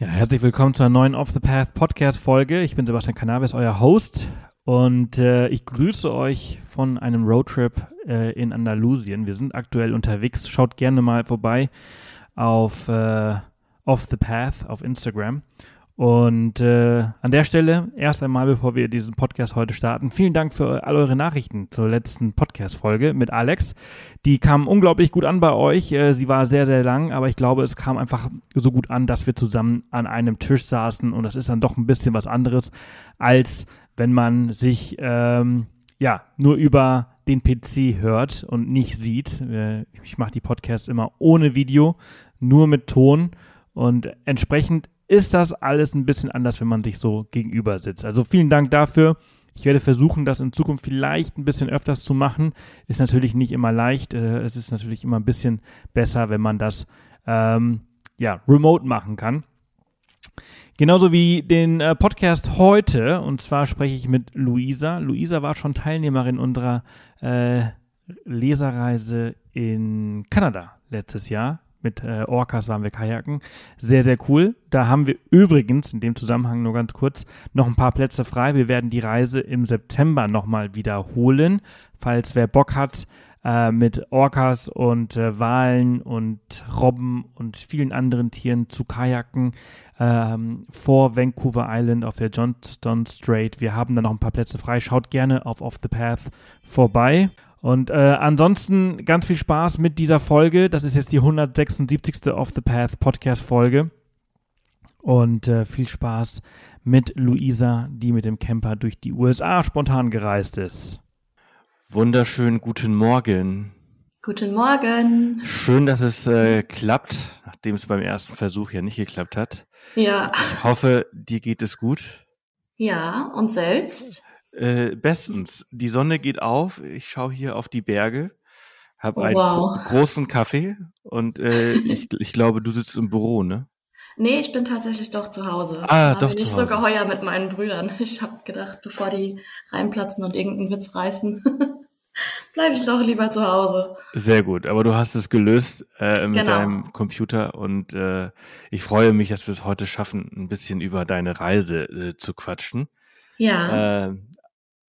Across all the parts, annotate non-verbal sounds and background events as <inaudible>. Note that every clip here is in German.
Ja, herzlich willkommen zu einer neuen Off the Path Podcast Folge. Ich bin Sebastian Cannabis, euer Host. Und äh, ich grüße euch von einem Roadtrip äh, in Andalusien. Wir sind aktuell unterwegs. Schaut gerne mal vorbei auf äh, Off the Path auf Instagram. Und äh, an der Stelle erst einmal, bevor wir diesen Podcast heute starten, vielen Dank für all eure Nachrichten zur letzten Podcast-Folge mit Alex. Die kam unglaublich gut an bei euch. Äh, sie war sehr, sehr lang, aber ich glaube, es kam einfach so gut an, dass wir zusammen an einem Tisch saßen und das ist dann doch ein bisschen was anderes, als wenn man sich ähm, ja nur über den PC hört und nicht sieht. Äh, ich mache die Podcasts immer ohne Video, nur mit Ton und entsprechend ist das alles ein bisschen anders, wenn man sich so gegenüber sitzt. Also vielen Dank dafür. Ich werde versuchen, das in Zukunft vielleicht ein bisschen öfters zu machen. Ist natürlich nicht immer leicht. Äh, es ist natürlich immer ein bisschen besser, wenn man das ähm, ja, remote machen kann. Genauso wie den äh, Podcast heute. Und zwar spreche ich mit Luisa. Luisa war schon Teilnehmerin unserer äh, Leserreise in Kanada letztes Jahr mit äh, Orcas waren wir kajaken. Sehr, sehr cool. Da haben wir übrigens, in dem Zusammenhang nur ganz kurz, noch ein paar Plätze frei. Wir werden die Reise im September nochmal wiederholen. Falls wer Bock hat, äh, mit Orcas und äh, Walen und Robben und vielen anderen Tieren zu kajaken ähm, vor Vancouver Island auf der Johnston Strait. Wir haben da noch ein paar Plätze frei. Schaut gerne auf Off the Path vorbei. Und äh, ansonsten ganz viel Spaß mit dieser Folge. Das ist jetzt die 176. Off the Path Podcast Folge. Und äh, viel Spaß mit Luisa, die mit dem Camper durch die USA spontan gereist ist. Wunderschönen guten Morgen. Guten Morgen. Schön, dass es äh, klappt, nachdem es beim ersten Versuch ja nicht geklappt hat. Ja. Ich hoffe, dir geht es gut. Ja, und selbst? Äh, bestens. Die Sonne geht auf. Ich schaue hier auf die Berge, habe einen Wow. gro großen Kaffee und äh, <laughs> ich, ich glaube, du sitzt im Büro, ne? Nee, ich bin tatsächlich doch zu Hause. Ah, War doch nicht zu so Hause. geheuer mit meinen Brüdern. <laughs> Ich habe gedacht, bevor die reinplatzen und irgendeinen Witz reißen, <laughs> bleibe ich doch lieber zu Hause. Sehr gut, aber du hast es gelöst äh, mit Genau. deinem Computer und äh, ich freue mich, dass wir es heute schaffen, ein bisschen über deine Reise äh, zu quatschen. Ja, Äh,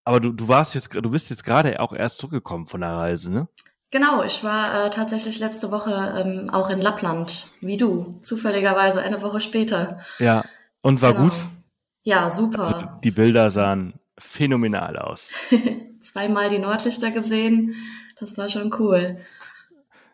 aber du, du warst jetzt, du bist jetzt gerade auch erst zurückgekommen von der Reise, ne? genau. Ich war äh, tatsächlich letzte Woche ähm, auch in Lappland, wie du, zufälligerweise eine Woche später. Ja. Und war Genau. gut? Ja, Also, super. die Bilder sahen phänomenal aus. <laughs> Zweimal die Nordlichter gesehen. Das war schon cool.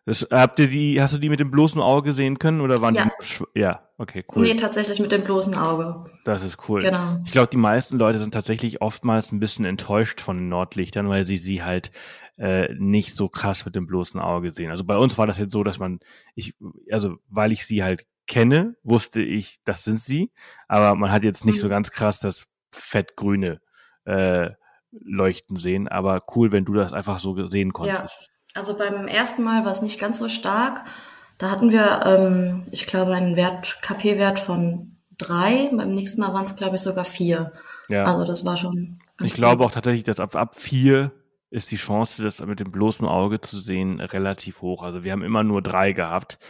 Das, habt ihr die, hast du die mit dem bloßen Auge sehen können oder waren Ja. die? Ja, okay, cool. Nee, tatsächlich mit dem bloßen Auge. Das ist cool. Genau. Ich glaube, die meisten Leute sind tatsächlich oftmals ein bisschen enttäuscht von den Nordlichtern, weil sie sie halt äh, nicht so krass mit dem bloßen Auge sehen. Also bei uns war das jetzt so, dass man, ich, also weil ich sie halt kenne, wusste ich, das sind sie, aber man hat jetzt nicht so Mhm. ganz krass das fettgrüne äh, Leuchten sehen. Aber cool, wenn du das einfach so sehen konntest. Also beim ersten Mal war es nicht ganz so stark. Da hatten wir, ähm, ich glaube, einen Wert, KP-Wert von drei. Beim nächsten Mal waren es, glaube ich, sogar vier. Ja. Also das war schon ganz Ich glaube auch tatsächlich, dass ab, ab vier ist die Chance, das mit dem bloßen Auge zu sehen, relativ hoch. Also wir haben immer nur drei gehabt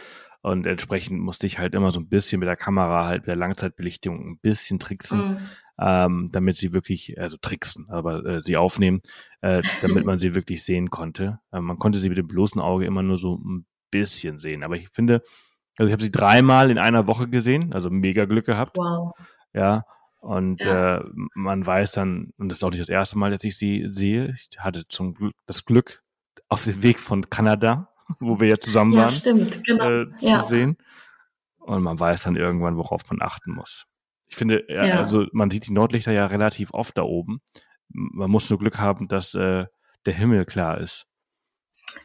und entsprechend musste ich halt immer so ein bisschen mit der Kamera halt mit der Langzeitbelichtung ein bisschen tricksen, Mhm. Ähm, damit sie wirklich, also tricksen, aber äh, sie aufnehmen, äh, damit man <laughs> sie wirklich sehen konnte. Äh, man konnte sie mit dem bloßen Auge immer nur so ein bisschen sehen. Aber ich finde, also ich habe sie dreimal in einer Woche gesehen, also mega Glück gehabt. Wow. Ja. Und Ja. Äh, man weiß dann, und das ist auch nicht das erste Mal, dass ich sie sehe, ich hatte zum Glück das Glück, auf dem Weg von Kanada, <laughs> wo wir ja zusammen Ja, waren, stimmt, genau. äh, zu ja. sehen. Und man weiß dann irgendwann, worauf man achten muss. Ich finde, ja, Ja. also man sieht die Nordlichter ja relativ oft da oben. Man muss nur Glück haben, dass äh, der Himmel klar ist.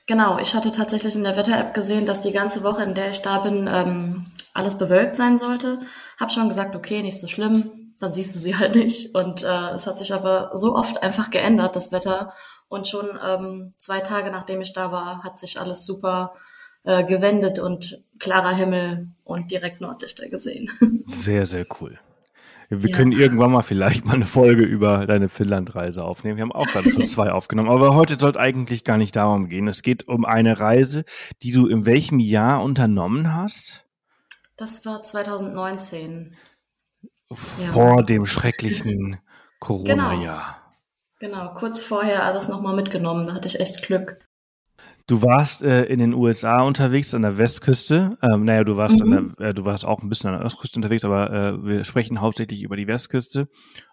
Genau, ich hatte tatsächlich in der Wetter-App gesehen, dass die ganze Woche, in der ich da bin, ähm, alles bewölkt sein sollte. Hab schon gesagt, okay, nicht so schlimm, dann siehst du sie halt nicht. Und äh, es hat sich aber so oft einfach geändert, das Wetter. Und schon ähm, zwei Tage nachdem ich da war, hat sich alles super äh, gewendet und klarer Himmel und direkt Nordlichter gesehen. <laughs> Sehr, sehr cool. Wir Ja. können irgendwann mal vielleicht mal eine Folge über deine Finnlandreise aufnehmen. Wir haben auch gerade schon <laughs> zwei aufgenommen. Aber heute soll eigentlich gar nicht darum gehen. Es geht um eine Reise, die du in welchem Jahr unternommen hast? Das war 2019. Vor ja. dem schrecklichen Corona-Jahr. Genau. genau, kurz vorher alles nochmal mitgenommen. Da hatte ich echt Glück. Du warst äh, in den USA unterwegs an der Westküste. Ähm, naja, du warst, mhm. der, äh, du warst auch ein bisschen an der Ostküste unterwegs, aber äh, wir sprechen hauptsächlich über die Westküste.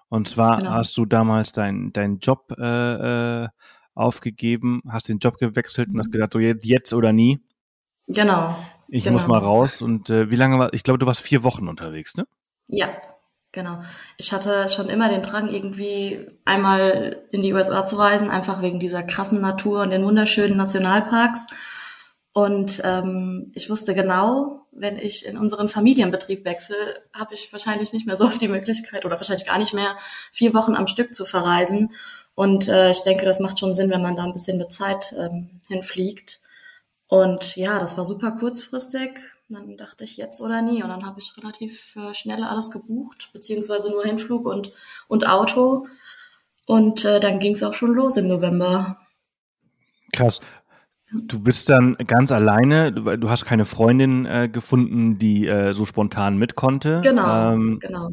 Und zwar genau. hast du damals deinen dein Job äh, äh, aufgegeben, hast den Job gewechselt mhm. und hast mhm. gedacht, so jetzt oder nie. Genau. Ich genau. muss mal raus. Und äh, wie lange war, ich glaube, du warst vier Wochen unterwegs, ne? Ja, Genau. Ich hatte schon immer den Drang, irgendwie einmal in die USA zu reisen, einfach wegen dieser krassen Natur und den wunderschönen Nationalparks. Und ähm, ich wusste genau, wenn ich in unseren Familienbetrieb wechsle, habe ich wahrscheinlich nicht mehr so oft die Möglichkeit oder wahrscheinlich gar nicht mehr vier Wochen am Stück zu verreisen. Und äh, ich denke, das macht schon Sinn, wenn man da ein bisschen mit Zeit ähm, hinfliegt. Und ja, das war super kurzfristig. Dann dachte ich jetzt oder nie. Und dann habe ich relativ äh, schnell alles gebucht, beziehungsweise nur Hinflug und, und Auto. Und äh, dann ging es auch schon los im November. Krass. Du bist dann ganz alleine, du, du hast keine Freundin äh, gefunden, die äh, so spontan mit konnte. Genau, ähm, genau.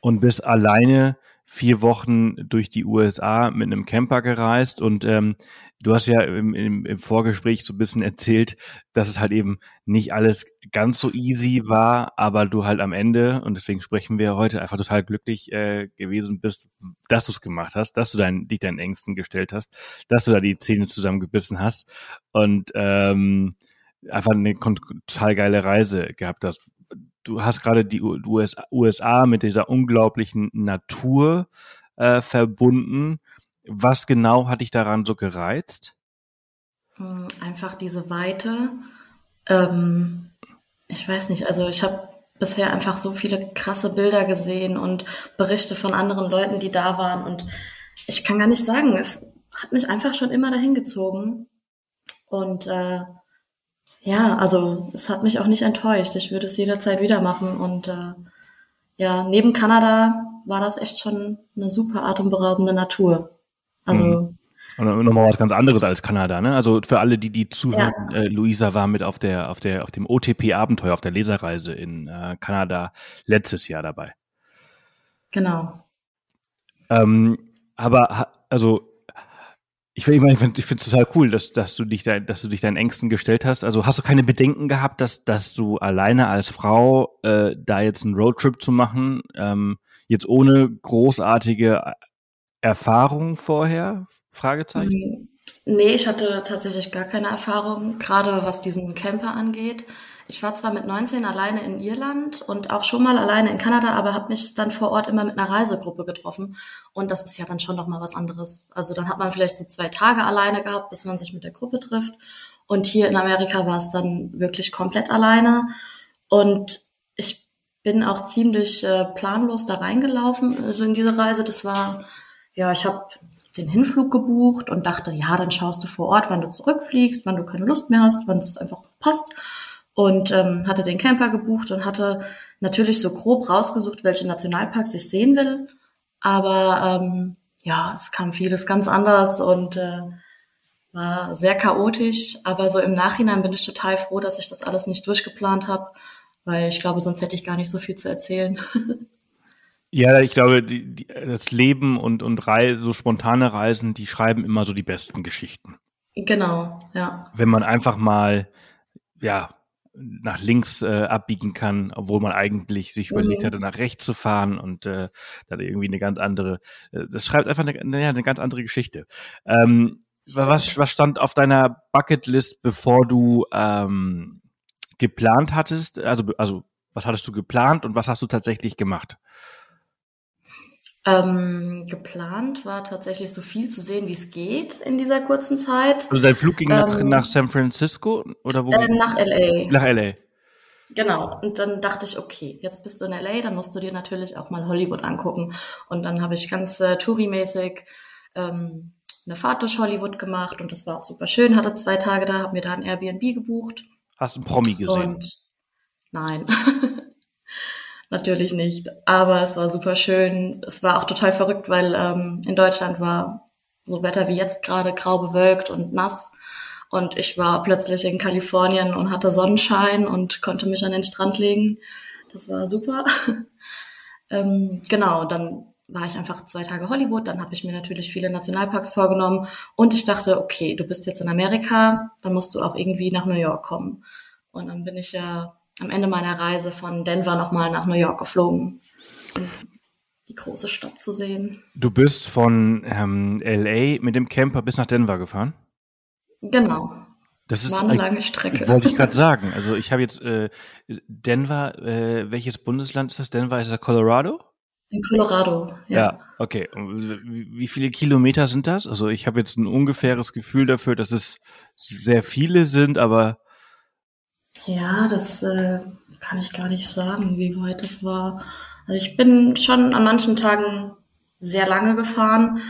Und bist alleine vier Wochen durch die USA mit einem Camper gereist und ähm, du hast ja im, im, im Vorgespräch so ein bisschen erzählt, dass es halt eben nicht alles ganz so easy war, aber du halt am Ende, und deswegen sprechen wir heute, einfach total glücklich äh, gewesen bist, dass du es gemacht hast, dass du dein, dich deinen Ängsten gestellt hast, dass du da die Zähne zusammengebissen hast und ähm, einfach eine total geile Reise gehabt hast. Du hast gerade die USA, mit dieser unglaublichen Natur äh, verbunden was genau hat dich daran so gereizt? Hm, einfach diese Weite. Ähm, ich weiß nicht, also ich habe bisher einfach so viele krasse Bilder gesehen und Berichte von anderen Leuten, die da waren. Und ich kann gar nicht sagen, es hat mich einfach schon immer dahin gezogen. Und äh, ja, also es hat mich auch nicht enttäuscht. Ich würde es jederzeit wieder machen. Und äh, ja, neben Kanada war das echt schon eine super atemberaubende Natur. Also. Mhm. Und nochmal was ganz anderes als Kanada, ne? Also für alle, die die zuhören, ja. äh, Luisa war mit auf der auf der auf dem OTP-Abenteuer auf der Leserreise in äh, Kanada letztes Jahr dabei. Genau. Ähm, aber also ich finde ich finde ich finde es total cool, dass dass du dich da, dass du dich deinen Ängsten gestellt hast. Also hast du keine Bedenken gehabt, dass dass du alleine als Frau äh, da jetzt einen Roadtrip zu machen, ähm, jetzt ohne großartige Erfahrung vorher? Fragezeichen? Mm, nee, ich hatte tatsächlich gar keine Erfahrung, gerade was diesen Camper angeht. Ich war zwar mit 19 alleine in Irland und auch schon mal alleine in Kanada, aber habe mich dann vor Ort immer mit einer Reisegruppe getroffen. Und das ist ja dann schon noch mal was anderes. Also dann hat man vielleicht so zwei Tage alleine gehabt, bis man sich mit der Gruppe trifft. Und hier in Amerika war es dann wirklich komplett alleine. Und ich bin auch ziemlich äh, planlos da reingelaufen, also in diese Reise. Das war ja, ich habe den Hinflug gebucht und dachte, ja, dann schaust du vor Ort, wann du zurückfliegst, wann du keine Lust mehr hast, wann es einfach passt. Und ähm, hatte den Camper gebucht und hatte natürlich so grob rausgesucht, welche Nationalparks ich sehen will. Aber ähm, ja, es kam vieles ganz anders und äh, war sehr chaotisch. Aber so im Nachhinein bin ich total froh, dass ich das alles nicht durchgeplant habe, weil ich glaube, sonst hätte ich gar nicht so viel zu erzählen. <laughs> Ja, ich glaube, die, die, das Leben und, und Rei so spontane Reisen, die schreiben immer so die besten Geschichten. Genau, ja. Wenn man einfach mal, ja, nach links äh, abbiegen kann, obwohl man eigentlich sich mhm. überlegt hatte, nach rechts zu fahren und äh, dann irgendwie eine ganz andere, äh, das schreibt einfach eine, eine, eine ganz andere Geschichte. Ähm, was, was stand auf deiner Bucketlist, bevor du ähm, geplant hattest? Also, also was hattest du geplant und was hast du tatsächlich gemacht? Ähm, geplant war tatsächlich so viel zu sehen, wie es geht in dieser kurzen Zeit. Also dein Flug ging ähm, nach, nach San Francisco oder wo? Äh, nach LA. Nach LA. Genau. Und dann dachte ich, okay, jetzt bist du in LA, dann musst du dir natürlich auch mal Hollywood angucken. Und dann habe ich ganz äh, Touri-mäßig ähm, eine Fahrt durch Hollywood gemacht und das war auch super schön. Hatte zwei Tage da, habe mir da ein Airbnb gebucht. Hast du einen Promi gesehen? Und nein. <laughs> Natürlich nicht. Aber es war super schön. Es war auch total verrückt, weil ähm, in Deutschland war so Wetter wie jetzt gerade grau bewölkt und nass. Und ich war plötzlich in Kalifornien und hatte Sonnenschein und konnte mich an den Strand legen. Das war super. <laughs> ähm, genau, dann war ich einfach zwei Tage Hollywood, dann habe ich mir natürlich viele Nationalparks vorgenommen und ich dachte, okay, du bist jetzt in Amerika, dann musst du auch irgendwie nach New York kommen. Und dann bin ich ja am Ende meiner Reise von Denver nochmal nach New York geflogen, um die große Stadt zu sehen. Du bist von ähm, LA mit dem Camper bis nach Denver gefahren? Genau. Das ist War eine lange Strecke. Wollte ich gerade sagen. Also ich habe jetzt äh, Denver, äh, welches Bundesland ist das? Denver ist das Colorado? In Colorado, ja. Ja, okay. Wie, wie viele Kilometer sind das? Also ich habe jetzt ein ungefähres Gefühl dafür, dass es sehr viele sind, aber Ja, das äh, kann ich gar nicht sagen, wie weit es war. Also ich bin schon an manchen Tagen sehr lange gefahren,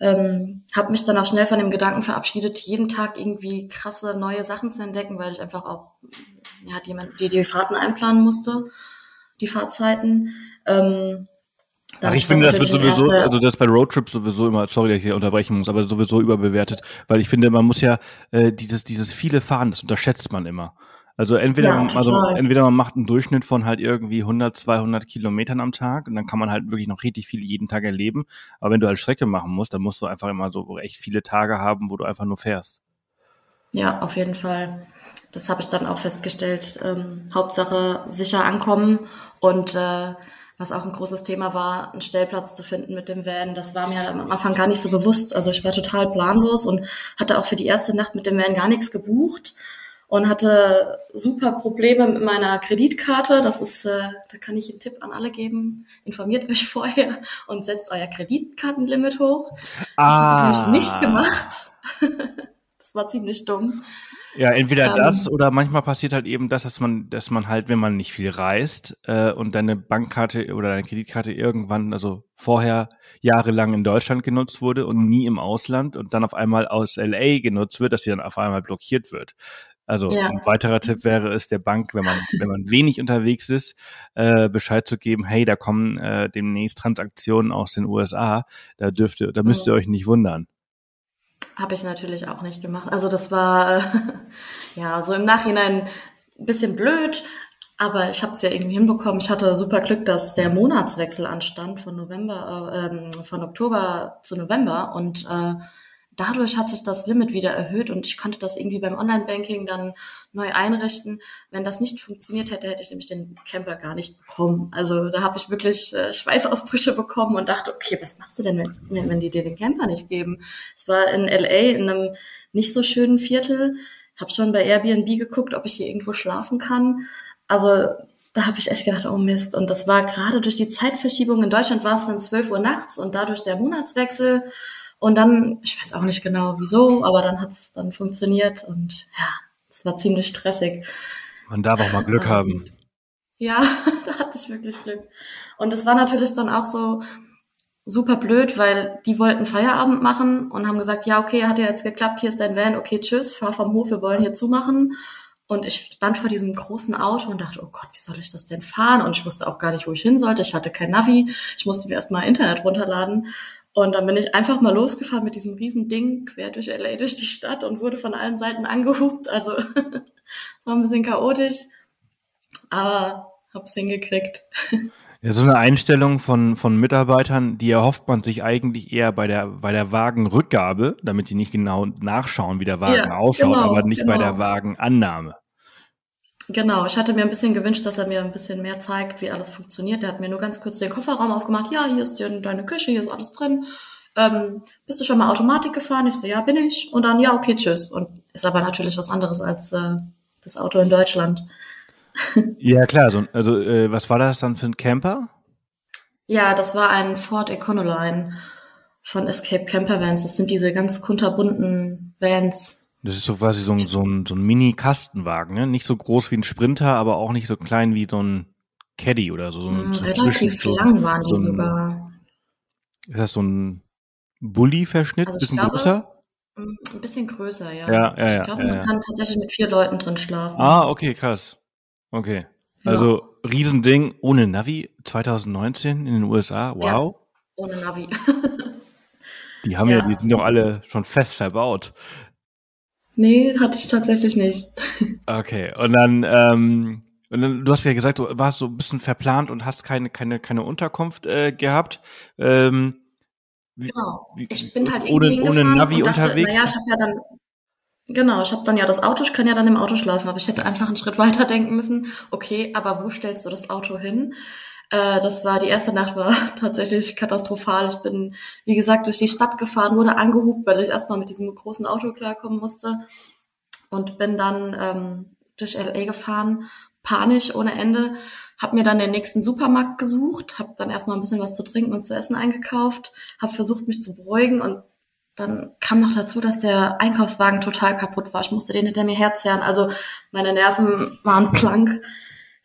ähm, habe mich dann auch schnell von dem Gedanken verabschiedet, jeden Tag irgendwie krasse neue Sachen zu entdecken, weil ich einfach auch ja, die, die, die Fahrten einplanen musste, die Fahrzeiten. Ähm, Ach, ich finde, das wird sowieso, also das bei Roadtrips sowieso immer, sorry, dass ich hier unterbrechen muss, aber sowieso überbewertet, weil ich finde, man muss ja äh, dieses, dieses viele Fahren, das unterschätzt man immer. Also entweder, Ja, man- also entweder man macht einen Durchschnitt von halt irgendwie 100, 200 Kilometern am Tag und dann kann man halt wirklich noch richtig viel jeden Tag erleben. Aber wenn du halt Strecke machen musst, dann musst du einfach immer so echt viele Tage haben, wo du einfach nur fährst. Ja, auf jeden Fall. Das habe ich dann auch festgestellt. Ähm, Hauptsache sicher ankommen und äh, was auch ein großes Thema war, einen Stellplatz zu finden mit dem Van. Das war mir am Anfang gar nicht so bewusst. Also ich war total planlos und hatte auch für die erste Nacht mit dem Van gar nichts gebucht und hatte super Probleme mit meiner Kreditkarte. Das ist, äh, da kann ich einen Tipp an alle geben. Informiert euch <laughs> vorher und setzt euer Kreditkartenlimit hoch. Das habe ich nämlich nicht gemacht. <laughs> das war ziemlich dumm. Ja, entweder Ähm, das oder manchmal passiert halt eben das, dass man, dass man halt, wenn man nicht viel reist äh, und deine Bankkarte oder deine Kreditkarte irgendwann, also vorher jahrelang in Deutschland genutzt wurde und nie im Ausland und dann auf einmal aus LA genutzt wird, dass sie dann auf einmal blockiert wird. Also Ja. ein weiterer Tipp wäre es der Bank, wenn man, wenn man wenig unterwegs ist, äh, Bescheid zu geben, hey, da kommen äh, demnächst Transaktionen aus den USA, da dürft ihr, da müsst ihr euch nicht wundern. Habe ich natürlich auch nicht gemacht. Also das war äh, <laughs> ja so im Nachhinein ein bisschen blöd, aber ich habe es ja irgendwie hinbekommen. Ich hatte super Glück, dass der Monatswechsel anstand von November, äh, ähm, von Oktober zu November und äh, dadurch hat sich das Limit wieder erhöht und ich konnte das irgendwie beim Online-Banking dann neu einrichten. Wenn das nicht funktioniert hätte, hätte ich nämlich den Camper gar nicht bekommen. Also da habe ich wirklich äh, Schweißausbrüche bekommen und dachte, okay, was machst du denn, wenn, wenn die dir den Camper nicht geben? Es war in LA in einem nicht so schönen Viertel. Habe schon bei Airbnb geguckt, ob ich hier irgendwo schlafen kann. Also da habe ich echt gedacht, oh Mist. Und das war gerade durch die Zeitverschiebung. In Deutschland war es dann 12 Uhr nachts und dadurch der Monatswechsel. Und dann, ich weiß auch nicht genau wieso, aber dann hat es dann funktioniert und ja, es war ziemlich stressig. Man darf auch mal Glück Ähm, haben. Ja, <laughs> da hatte ich wirklich Glück. Und es war natürlich dann auch so super blöd, weil die wollten Feierabend machen und haben gesagt, ja, okay, hat ja jetzt geklappt, hier ist dein Van, okay, tschüss, fahr vom Hof, wir wollen hier zumachen. Und ich stand vor diesem großen Auto und dachte, oh Gott, wie soll ich das denn fahren? Und ich wusste auch gar nicht, wo ich hin sollte. Ich hatte kein Navi. Ich musste mir erstmal Internet runterladen. Und dann bin ich einfach mal losgefahren mit diesem riesen Ding quer durch LA, durch die Stadt und wurde von allen Seiten angehupt. Also <laughs> war ein bisschen chaotisch, aber hab's hingekriegt. <laughs> Ja, so eine Einstellung von, von Mitarbeitern, die erhofft man sich eigentlich eher bei der, bei der Wagenrückgabe, damit die nicht genau nachschauen, wie der Wagen Ja, ausschaut, genau, aber nicht bei genau. der Wagenannahme. Genau, ich hatte mir ein bisschen gewünscht, dass er mir ein bisschen mehr zeigt, wie alles funktioniert. Der hat mir nur ganz kurz den Kofferraum aufgemacht. Ja, hier ist deine Küche, hier ist alles drin. Ähm, bist du schon mal Automatik gefahren? Ich so, ja, bin ich. Und dann, ja, okay, tschüss. Und ist aber natürlich was anderes als äh, das Auto in Deutschland. <laughs> Ja, klar, so, also äh, was war das dann für ein Camper? Ja, das war ein Ford Econoline von Escape Camper Vans. Das sind diese ganz kunterbunten Vans. Das ist so quasi so ein, so ein, so ein Mini-Kastenwagen, ne? Nicht so groß wie ein Sprinter, aber auch nicht so klein wie so ein Caddy oder so. so, ein- Hm, so relativ lang waren die so sogar. Ist das so ein Bulli-Verschnitt? Also bisschen glaube, größer? Hm, Ein bisschen größer, ja. Ja, ja, Ich glaube, ja, man kann tatsächlich mit vier Leuten drin schlafen. Ah, okay, krass. Okay. Also Riesending ohne Navi 2019 in den USA. Wow. Ohne Navi. Die haben ja. Ja. die sind doch alle schon fest verbaut. Nee, hatte ich tatsächlich nicht. <laughs> Okay, und dann, ähm, und dann, du hast ja gesagt, du warst so ein bisschen verplant und hast keine, keine, keine Unterkunft äh, gehabt. Ähm, genau. Ich bin halt ohne, ohne Navi dachte, unterwegs. Naja, ich habe ja dann Genau, ich habe dann ja das Auto, ich kann ja dann im Auto schlafen, aber ich hätte einfach einen Schritt <laughs> weiter denken müssen. Okay, aber wo stellst du das Auto hin? Äh, das war die erste Nacht war <laughs> tatsächlich katastrophal. Ich bin, wie gesagt, durch die Stadt gefahren, wurde angehubt, weil ich erstmal mit diesem großen Auto klarkommen musste und bin dann ähm, durch LA gefahren, panisch ohne Ende, habe mir dann den nächsten Supermarkt gesucht, habe dann erstmal ein bisschen was zu trinken und zu essen eingekauft, habe versucht mich zu beruhigen und dann kam noch dazu, dass der Einkaufswagen total kaputt war. Ich musste den hinter mir herzerren. Also meine Nerven waren plank.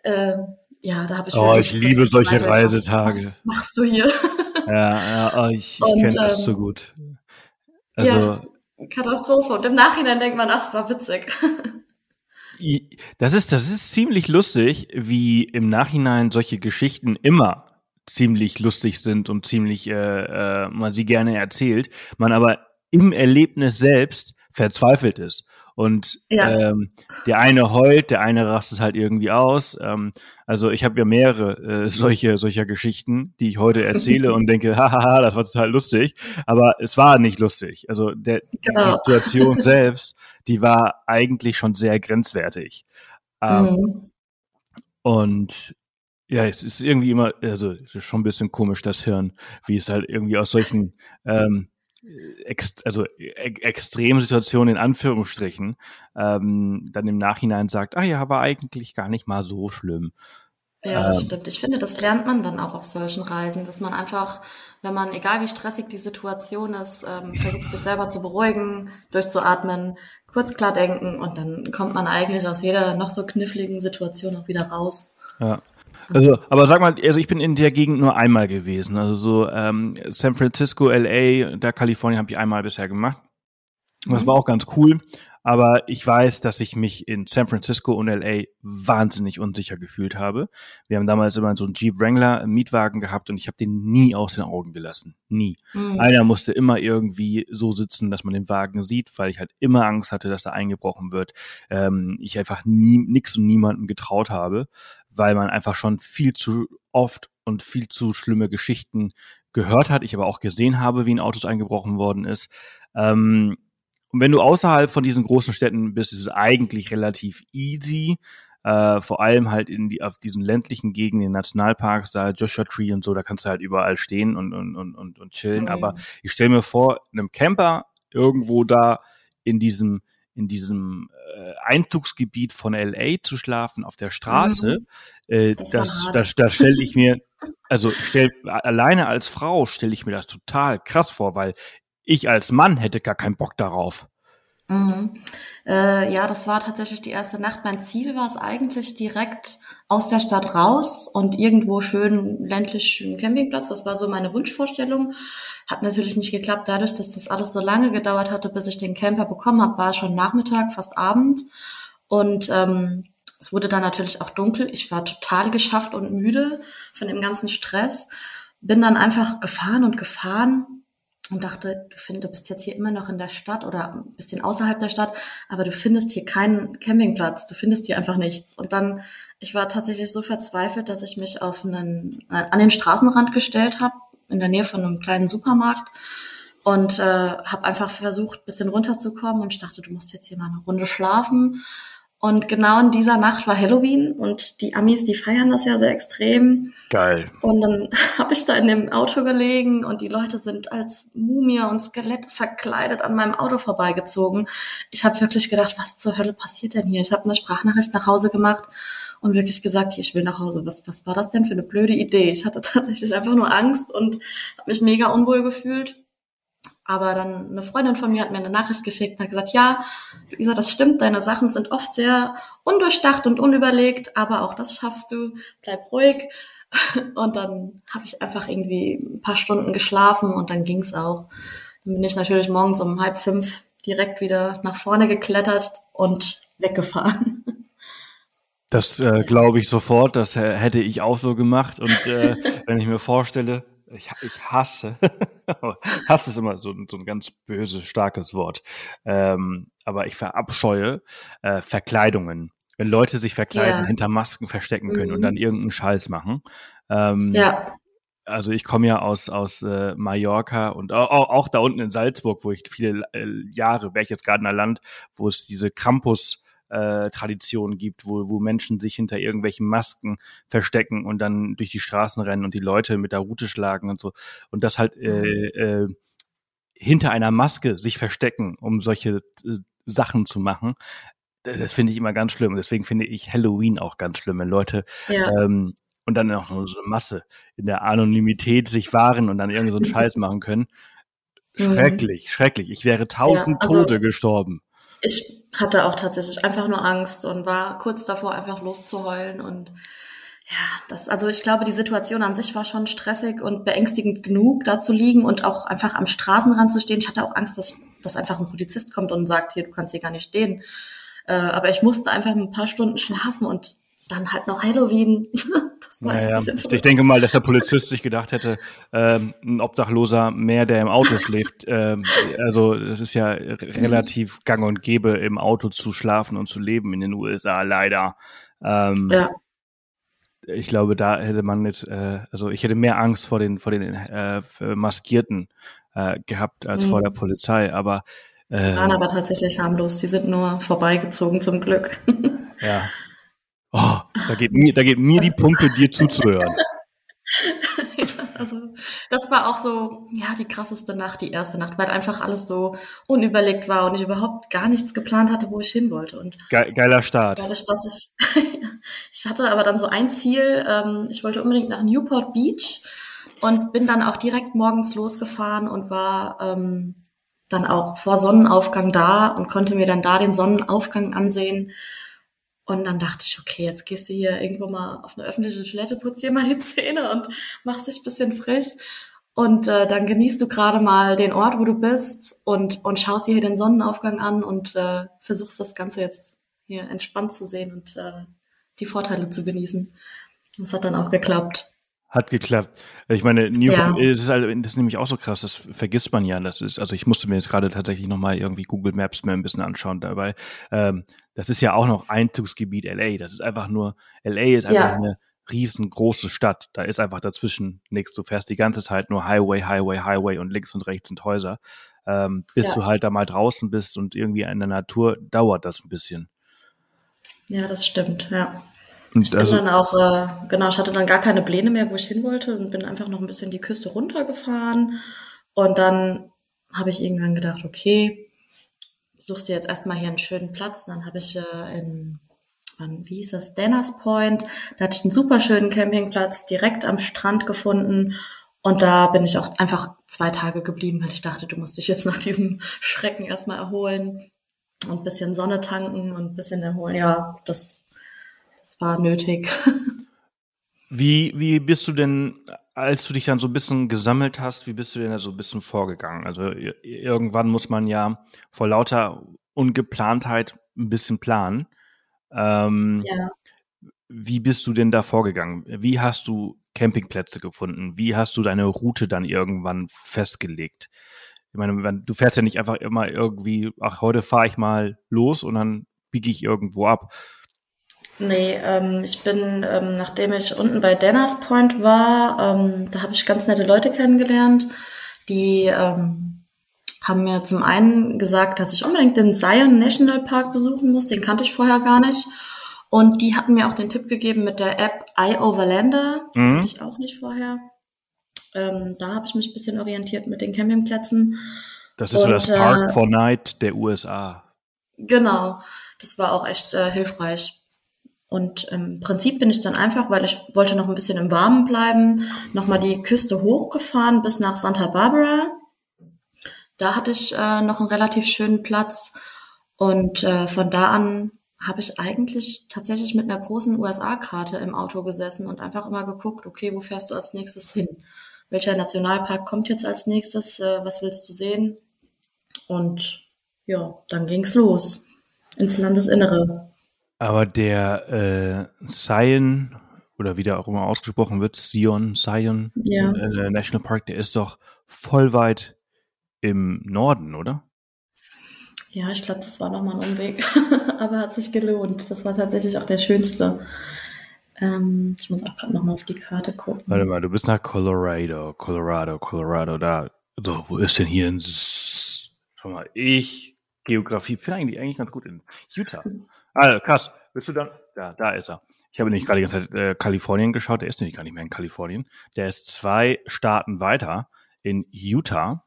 Äh, ja, da habe ich. Oh, ich liebe solche Frage, Reisetage. Was machst du hier? <laughs> Ja, ja, oh, ich, ich kenne das so ähm, gut. Also ja, Katastrophe. Und im Nachhinein denkt man, ach, es war witzig. Das ist, das ist ziemlich lustig, wie im Nachhinein solche Geschichten immer ziemlich lustig sind und ziemlich äh, äh, man sie gerne erzählt, man aber im Erlebnis selbst verzweifelt ist. Und ja. ähm, der eine heult, der eine rastet halt irgendwie aus. Ähm, also ich habe ja mehrere äh, <laughs> solche solcher Geschichten, die ich heute erzähle und denke, <laughs> hahaha, das war total lustig. Aber es war nicht lustig. Also der, genau. die Situation <laughs> selbst, die war eigentlich schon sehr grenzwertig. Ähm, mhm. Und ja, es ist irgendwie immer, also schon ein bisschen komisch, das Hirn, wie es halt irgendwie aus solchen ähm, ex also e Extremsituationen in Anführungsstrichen ähm, dann im Nachhinein sagt, ah ja, war eigentlich gar nicht mal so schlimm. Ja, das ähm, stimmt. Ich finde, das lernt man dann auch auf solchen Reisen, dass man einfach, wenn man, egal wie stressig die Situation ist, ähm, <laughs> versucht sich selber zu beruhigen, durchzuatmen, kurz klar denken und dann kommt man eigentlich aus jeder noch so kniffligen Situation auch wieder raus. Ja. Also, aber sag mal, also ich bin in der Gegend nur einmal gewesen. Also so ähm, San Francisco, LA, da Kalifornien habe ich einmal bisher gemacht. Das mhm. war auch ganz cool. Aber ich weiß, dass ich mich in San Francisco und LA wahnsinnig unsicher gefühlt habe. Wir haben damals immer so einen Jeep Wrangler Mietwagen gehabt und ich habe den nie aus den Augen gelassen. Nie. Mhm. Einer musste immer irgendwie so sitzen, dass man den Wagen sieht, weil ich halt immer Angst hatte, dass er eingebrochen wird. Ähm, ich einfach nie nix und niemandem getraut habe, weil man einfach schon viel zu oft und viel zu schlimme Geschichten gehört hat. Ich aber auch gesehen habe, wie in Autos eingebrochen worden ist. Ähm, und wenn du außerhalb von diesen großen Städten bist, ist es eigentlich relativ easy. Äh, vor allem halt in die, auf diesen ländlichen Gegenden, Nationalparks, da Joshua Tree und so, da kannst du halt überall stehen und, und, und, und, und chillen. Mhm. Aber ich stelle mir vor, einem Camper irgendwo da in diesem, in diesem äh, Einzugsgebiet von LA zu schlafen auf der Straße, mhm. äh, das, das, das, das stelle ich mir, also stell, alleine als Frau stelle ich mir das total krass vor, weil ich als Mann hätte gar keinen Bock darauf. Mhm. Äh, ja, das war tatsächlich die erste Nacht. Mein Ziel war es eigentlich direkt aus der Stadt raus und irgendwo schön ländlich einen Campingplatz. Das war so meine Wunschvorstellung. Hat natürlich nicht geklappt. Dadurch, dass das alles so lange gedauert hatte, bis ich den Camper bekommen habe, war schon Nachmittag, fast Abend. Und ähm, es wurde dann natürlich auch dunkel. Ich war total geschafft und müde von dem ganzen Stress. Bin dann einfach gefahren und gefahren und dachte, du findest, du bist jetzt hier immer noch in der Stadt oder ein bisschen außerhalb der Stadt, aber du findest hier keinen Campingplatz, du findest hier einfach nichts. Und dann, ich war tatsächlich so verzweifelt, dass ich mich auf einen, äh, an den Straßenrand gestellt habe, in der Nähe von einem kleinen Supermarkt und äh, habe einfach versucht, bisschen runterzukommen und ich dachte, du musst jetzt hier mal eine Runde schlafen. Und genau in dieser Nacht war Halloween und die Amis, die feiern das ja sehr extrem. Geil. Und dann <laughs> habe ich da in dem Auto gelegen und die Leute sind als Mumie und Skelett verkleidet an meinem Auto vorbeigezogen. Ich habe wirklich gedacht, was zur Hölle passiert denn hier? Ich habe eine Sprachnachricht nach Hause gemacht und wirklich gesagt, hier, ich will nach Hause. Was, was war das denn für eine blöde Idee? Ich hatte <laughs> tatsächlich einfach nur Angst und habe mich mega unwohl gefühlt. Aber dann eine Freundin von mir hat mir eine Nachricht geschickt und hat gesagt, ja, Lisa, das stimmt, deine Sachen sind oft sehr undurchdacht und unüberlegt, aber auch das schaffst du, bleib ruhig. <laughs> Und dann habe ich einfach irgendwie ein paar Stunden geschlafen und dann ging's auch. Dann bin ich natürlich morgens um halb fünf direkt wieder nach vorne geklettert und weggefahren. <laughs> Das äh, glaube ich sofort, das hätte ich auch so gemacht. Und äh, <laughs> wenn ich mir vorstelle, ich, ich hasse, <laughs> hasse ist immer so, so ein ganz böses, starkes Wort. Ähm, aber ich verabscheue äh, Verkleidungen. Wenn Leute sich verkleiden, Ja. hinter Masken verstecken können und Mhm. dann irgendeinen Scheiß machen. Ähm, Ja, also ich komme ja aus aus äh, Mallorca und auch, auch, da unten in Salzburg, wo ich viele äh, Jahre, Berchtesgadener Land, wo es diese Krampus äh, Tradition gibt, wo, wo Menschen sich hinter irgendwelchen Masken verstecken und dann durch die Straßen rennen und die Leute mit der Rute schlagen und so. Und das halt äh, äh, hinter einer Maske sich verstecken, um solche äh, Sachen zu machen. Das, das finde ich immer ganz schlimm. Deswegen finde ich Halloween auch ganz schlimm, wenn Leute ja. ähm, und dann auch noch so eine Masse in der Anonymität sich wahren und dann irgendwie so einen <laughs> Scheiß machen können. Mhm. Schrecklich, schrecklich. Ich wäre tausend Ja, also- Tote gestorben. Ich hatte auch tatsächlich einfach nur Angst und war kurz davor, einfach loszuheulen. Und ja, das, also ich glaube, die Situation an sich war schon stressig und beängstigend genug, da zu liegen und auch einfach am Straßenrand zu stehen. Ich hatte auch Angst, dass, dass einfach ein Polizist kommt und sagt, hier, du kannst hier gar nicht stehen. Äh, aber ich musste einfach ein paar Stunden schlafen und dann halt noch Halloween. <laughs> Das war Naja, ein bisschen ich denke mal, dass der Polizist sich gedacht hätte, ähm, ein Obdachloser mehr, der im Auto schläft. Ähm, also es ist ja relativ gang und gäbe, im Auto zu schlafen und zu leben in den USA, leider. Ähm, Ja, ich glaube, da hätte man jetzt, äh, also ich hätte mehr Angst vor den vor den äh, Maskierten äh, gehabt als vor Mhm. der Polizei. Aber äh, waren aber tatsächlich harmlos. Die sind nur vorbeigezogen zum Glück. ja, <laughs> oh, da geht mir, da geht mir die Pumpe, dir zuzuhören. <laughs> also das war auch so, ja, die krasseste Nacht, die erste Nacht, weil einfach alles so unüberlegt war und ich überhaupt gar nichts geplant hatte, wo ich hin wollte. Und Ge geiler Start. dadurch, dass ich, <laughs> ich hatte aber dann so ein Ziel, ähm, ich wollte unbedingt nach Newport Beach und bin dann auch direkt morgens losgefahren und war ähm, dann auch vor Sonnenaufgang da und konnte mir dann da den Sonnenaufgang ansehen. Und dann dachte ich, okay, jetzt gehst du hier irgendwo mal auf eine öffentliche Toilette, putzt dir mal die Zähne und machst dich ein bisschen frisch. Und äh, dann genießt du gerade mal den Ort, wo du bist und, und schaust dir hier den Sonnenaufgang an und äh, versuchst das Ganze jetzt hier entspannt zu sehen und äh, die Vorteile zu genießen. Das hat dann auch geklappt. Hat geklappt. Ich meine, Newport, Ja. das ist, halt, das ist nämlich auch so krass, das vergisst man ja. Das ist, also ich musste mir jetzt gerade tatsächlich nochmal irgendwie Google Maps mir ein bisschen anschauen dabei. Ähm, das ist ja auch noch Einzugsgebiet LA. Das ist einfach nur, LA ist einfach Ja. eine riesengroße Stadt. Da ist einfach dazwischen nichts. Du fährst die ganze Zeit nur Highway, Highway, Highway und links und rechts sind Häuser. Ähm, bis Ja. du halt da mal draußen bist und irgendwie in der Natur dauert das ein bisschen. Ja, das stimmt, ja. Und Bin also, dann auch, äh, genau, ich hatte dann gar keine Pläne mehr, wo ich hin wollte und bin einfach noch ein bisschen die Küste runtergefahren. Und dann habe ich irgendwann gedacht, okay, suchst dir jetzt erstmal hier einen schönen Platz. Und dann habe ich äh, in, wann, wie hieß das, Danners Point, da hatte ich einen super schönen Campingplatz direkt am Strand gefunden. Und da bin ich auch einfach zwei Tage geblieben, weil ich dachte, du musst dich jetzt nach diesem Schrecken erstmal erholen und ein bisschen Sonne tanken und ein bisschen erholen. Ja, das, das war nötig. <laughs> Wie, wie bist du denn, als du dich dann so ein bisschen gesammelt hast, wie bist du denn da so ein bisschen vorgegangen? Also irgendwann muss man ja vor lauter Ungeplantheit ein bisschen planen. Ähm, Ja. Wie bist du denn da vorgegangen? Wie hast du Campingplätze gefunden? Wie hast du deine Route dann irgendwann festgelegt? Ich meine, du fährst ja nicht einfach immer irgendwie, ach, heute fahre ich mal los und dann biege ich irgendwo ab. Nee, ähm, ich bin, ähm, nachdem ich unten bei Danners Point war, ähm, da habe ich ganz nette Leute kennengelernt, die ähm, haben mir zum einen gesagt, dass ich unbedingt den Zion National Park besuchen muss, den kannte ich vorher gar nicht. Und die hatten mir auch den Tipp gegeben mit der App iOverlander, Mhm. kannte ich auch nicht vorher. Ähm, da habe ich mich ein bisschen orientiert mit den Campingplätzen. Das ist so Und, das Park äh, for Night der USA. Genau, das war auch echt äh, hilfreich. Und im Prinzip bin ich dann einfach, weil ich wollte noch ein bisschen im Warmen bleiben, nochmal die Küste hochgefahren bis nach Santa Barbara. Da hatte ich äh, noch einen relativ schönen Platz. Und äh, von da an habe ich eigentlich tatsächlich mit einer großen USA-Karte im Auto gesessen und einfach immer geguckt, okay, wo fährst du als nächstes hin? Welcher Nationalpark kommt jetzt als nächstes? Äh, was willst du sehen? Und ja, dann ging's los ins Landesinnere. Aber der äh, Zion, oder wie der auch immer ausgesprochen wird, Sion, Zion Ja. äh, National Park, der ist doch voll weit im Norden, oder? Ja, ich glaube, das war nochmal ein Umweg, <laughs> aber hat sich gelohnt. Das war tatsächlich auch der schönste. Ähm, ich muss auch gerade nochmal auf die Karte gucken. Warte mal, du bist nach Colorado, Colorado, Colorado, da. So, wo ist denn hier ein Schau mal, ich, Geografie, bin eigentlich, eigentlich ganz gut in Utah. Also, krass. Bist du dann? Ja, da ist er. Ich habe nämlich gerade die ganze Zeit äh, Kalifornien geschaut. Der ist nämlich gar nicht mehr in Kalifornien. Der ist zwei Staaten weiter in Utah.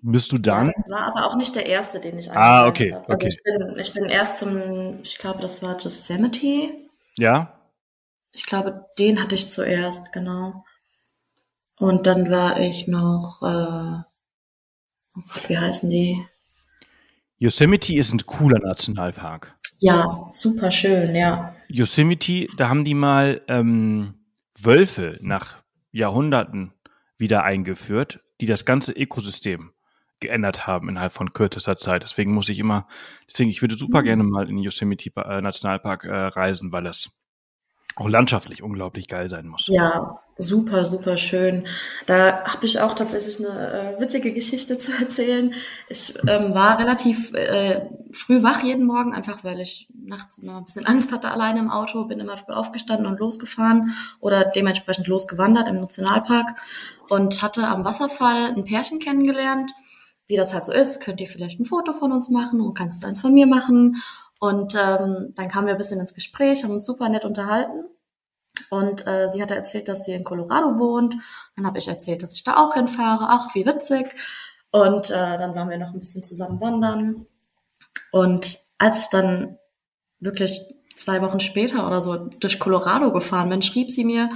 Bist du dann? Ja, das war aber auch nicht der erste, den ich Ah, okay. habe. Also okay. ich, bin, ich bin erst zum, ich glaube, das war Yosemite. Ja. Ich glaube, den hatte ich zuerst, genau. Und dann war ich noch, äh, oh wie heißen die? Yosemite ist ein cooler Nationalpark. Ja, super schön, ja. Yosemite, da haben die mal ähm, Wölfe nach Jahrhunderten wieder eingeführt, die das ganze Ökosystem geändert haben innerhalb von kürzester Zeit. Deswegen muss ich immer, deswegen, ich würde super mhm. gerne mal in den Yosemite äh, Nationalpark äh, reisen, weil das auch landschaftlich unglaublich geil sein muss. Ja, super, super schön. Da habe ich auch tatsächlich eine äh, witzige Geschichte <laughs> zu erzählen. Ich ähm, war relativ äh, früh wach jeden Morgen, einfach weil ich nachts immer ein bisschen Angst hatte alleine im Auto, bin immer früh aufgestanden und losgefahren oder dementsprechend losgewandert im Nationalpark und hatte am Wasserfall ein Pärchen kennengelernt. Wie das halt so ist, könnt ihr vielleicht ein Foto von uns machen und kannst du eins von mir machen. Und ähm, dann kamen wir ein bisschen ins Gespräch, haben uns super nett unterhalten. Und äh, sie hatte erzählt, dass sie in Colorado wohnt. Dann habe ich erzählt, dass ich da auch hinfahre. Ach, wie witzig. Und äh, dann waren wir noch ein bisschen zusammen wandern. Und als ich dann wirklich zwei Wochen später oder so durch Colorado gefahren bin, schrieb sie mir,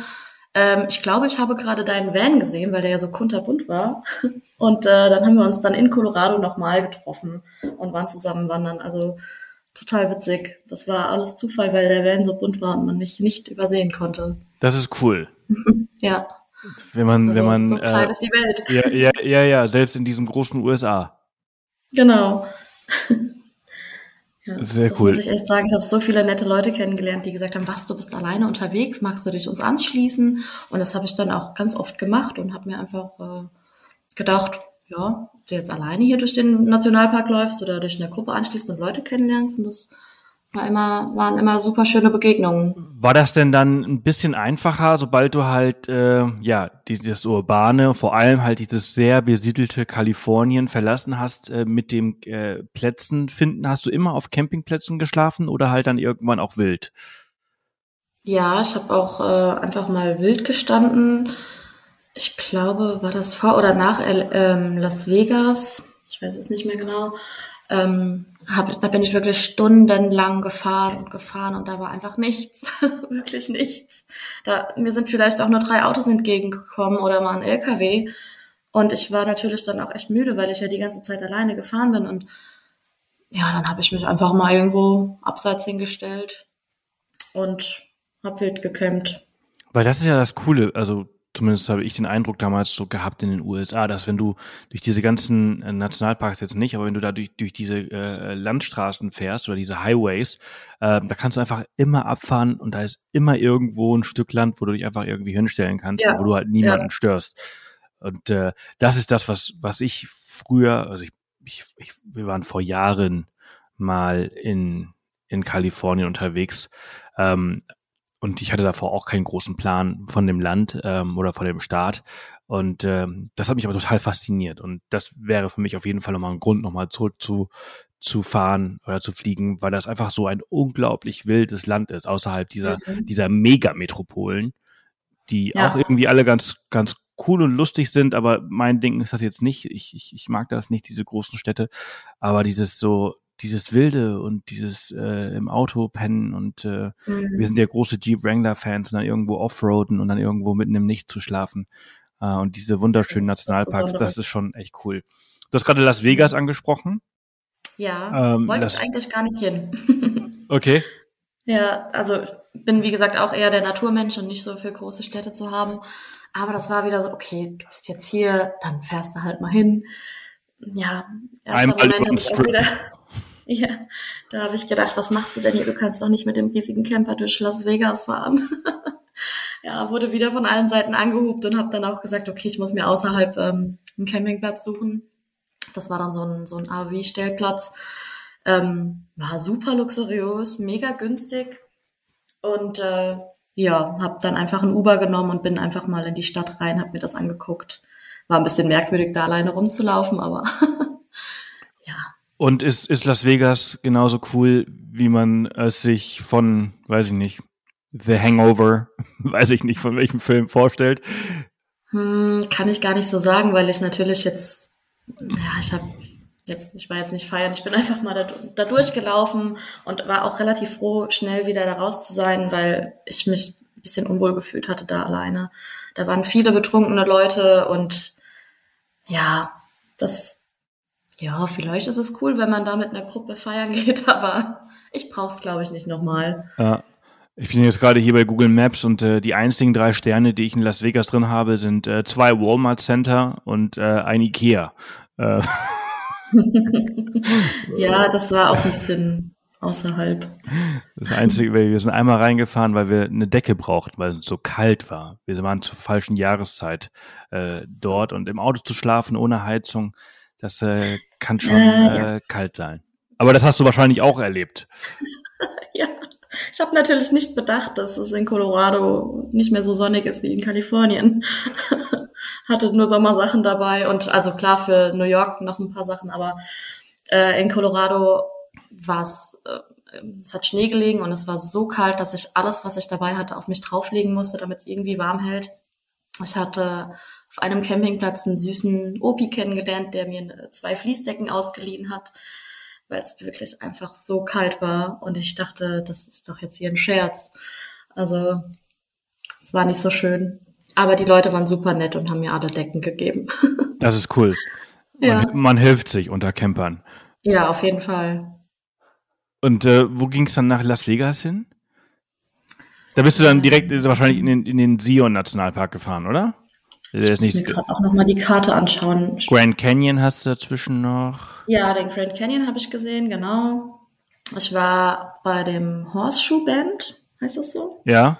ähm, ich glaube, ich habe gerade deinen Van gesehen, weil der ja so kunterbunt war. <laughs> Und äh, dann haben wir uns dann in Colorado nochmal getroffen und waren zusammen wandern. Also total witzig. Das war alles Zufall, weil der Van so bunt war und man mich nicht übersehen konnte. Das ist cool. <laughs> ja. Wenn man, also, wenn man. So klein äh, ist die Welt. Ja, ja, ja, ja, selbst in diesem großen USA. Genau. <laughs> ja, Sehr cool. Muss ich echt sagen, ich habe so viele nette Leute kennengelernt, die gesagt haben, was, du bist alleine unterwegs, magst du dich uns anschließen? Und das habe ich dann auch ganz oft gemacht und habe mir einfach äh, gedacht, ja, du jetzt alleine hier durch den Nationalpark läufst oder durch eine Gruppe anschließt und Leute kennenlernst. Und das war immer, waren immer super schöne Begegnungen. War das denn dann ein bisschen einfacher, sobald du halt, äh, ja, dieses urbane, vor allem halt dieses sehr besiedelte Kalifornien verlassen hast, äh, mit dem äh, Plätzen finden? Hast du immer auf Campingplätzen geschlafen oder halt dann irgendwann auch wild? Ja, ich habe auch äh, einfach mal wild gestanden ich glaube, war das vor oder nach ähm, Las Vegas, ich weiß es nicht mehr genau, ähm, hab, da bin ich wirklich stundenlang gefahren und gefahren und da war einfach nichts, <laughs> wirklich nichts. Da, mir sind vielleicht auch nur drei Autos entgegengekommen oder mal ein LKW und ich war natürlich dann auch echt müde, weil ich ja die ganze Zeit alleine gefahren bin. Und ja, dann habe ich mich einfach mal irgendwo abseits hingestellt und hab wild gekämmt. Weil das ist ja das Coole, also zumindest habe ich den Eindruck damals so gehabt in den USA, dass wenn du durch diese ganzen äh, Nationalparks jetzt nicht, aber wenn du da durch, durch diese äh, Landstraßen fährst oder diese Highways, äh, da kannst du einfach immer abfahren und da ist immer irgendwo ein Stück Land, wo du dich einfach irgendwie hinstellen kannst, ja. wo du halt niemanden ja. störst. Und äh, das ist das, was, was ich früher, also ich, ich, ich, wir waren vor Jahren mal in, in Kalifornien unterwegs, ähm, und ich hatte davor auch keinen großen Plan von dem Land ähm, oder von dem Staat. Und ähm, das hat mich aber total fasziniert. Und das wäre für mich auf jeden Fall nochmal ein Grund, nochmal zurück zu, zu fahren oder zu fliegen, weil das einfach so ein unglaublich wildes Land ist, außerhalb dieser, mhm. dieser Megametropolen, die ja. auch irgendwie alle ganz, ganz cool und lustig sind, aber mein Ding ist das jetzt nicht. Ich, ich, ich mag das nicht, diese großen Städte. Aber dieses so dieses Wilde und dieses äh, im Auto pennen und äh, mhm. wir sind ja große Jeep Wrangler-Fans und dann irgendwo Offroaden und dann irgendwo mitten im Nicht zu schlafen. Äh, und diese wunderschönen das Nationalparks, das ist schon echt cool. Du hast gerade Las Vegas mhm. angesprochen. Ja, ähm, wollte ich eigentlich gar nicht hin. <laughs> okay. Ja, also bin wie gesagt auch eher der Naturmensch und nicht so für große Städte zu haben. Aber das war wieder so, okay, du bist jetzt hier, dann fährst du halt mal hin. Ja, erster Einmal Moment habe ich auch wieder, <laughs> Ja, da habe ich gedacht, was machst du denn hier? Du kannst doch nicht mit dem riesigen Camper durch Las Vegas fahren. <laughs> ja, wurde wieder von allen Seiten angehubt und habe dann auch gesagt, okay, ich muss mir außerhalb ähm, einen Campingplatz suchen. Das war dann so ein, so ein AW-Stellplatz. Ähm, war super luxuriös, mega günstig. Und äh, ja, habe dann einfach ein Uber genommen und bin einfach mal in die Stadt rein, habe mir das angeguckt. War ein bisschen merkwürdig, da alleine rumzulaufen, aber. <laughs> Und ist, ist Las Vegas genauso cool, wie man es sich von, weiß ich nicht, The Hangover, <laughs> weiß ich nicht, von welchem Film vorstellt? Hm, kann ich gar nicht so sagen, weil ich natürlich jetzt, ja, ich habe jetzt, ich war jetzt nicht feiern, ich bin einfach mal da, da durchgelaufen und war auch relativ froh, schnell wieder da raus zu sein, weil ich mich ein bisschen unwohl gefühlt hatte da alleine. Da waren viele betrunkene Leute und ja, das, ja, vielleicht ist es cool, wenn man da mit einer Gruppe feiern <laughs> geht, aber ich brauch's, glaube ich, nicht nochmal. Ja. Ich bin jetzt gerade hier bei Google Maps und äh, die einzigen drei Sterne, die ich in Las Vegas drin habe, sind äh, zwei Walmart Center und äh, ein Ikea. Äh. <laughs> ja, das war auch ein bisschen außerhalb. Das Einzige, wir sind einmal reingefahren, weil wir eine Decke brauchten, weil es so kalt war. Wir waren zur falschen Jahreszeit äh, dort und im Auto zu schlafen ohne Heizung, das äh, kann schon äh, kalt sein. Aber das hast du wahrscheinlich auch erlebt. <laughs> ja. Ich habe natürlich nicht bedacht, dass es in Colorado nicht mehr so sonnig ist wie in Kalifornien. <laughs> Hatte nur Sommersachen dabei und also klar für New York noch ein paar Sachen, aber äh, in Colorado war es, äh, es hat Schnee gelegen und es war so kalt, dass ich alles, was ich dabei hatte, auf mich drauflegen musste, damit es irgendwie warm hält. Ich hatte auf einem Campingplatz einen süßen Opi kennengelernt, der mir zwei Fließdecken ausgeliehen hat weil es wirklich einfach so kalt war und ich dachte, das ist doch jetzt hier ein Scherz. Also es war nicht so schön. Aber die Leute waren super nett und haben mir alle Decken gegeben. <laughs> Das ist cool. Man, ja. man hilft sich unter Campern. Ja, auf jeden Fall. Und äh, wo ging es dann nach Las Vegas hin? Da bist du dann direkt äh, wahrscheinlich in den, in den Zion-Nationalpark gefahren, oder? Ich muss mir gerade auch nochmal die Karte anschauen. Grand Canyon hast du dazwischen noch? Ja, den Grand Canyon habe ich gesehen, genau. Ich war bei dem Horseshoe Band, heißt das so? Ja.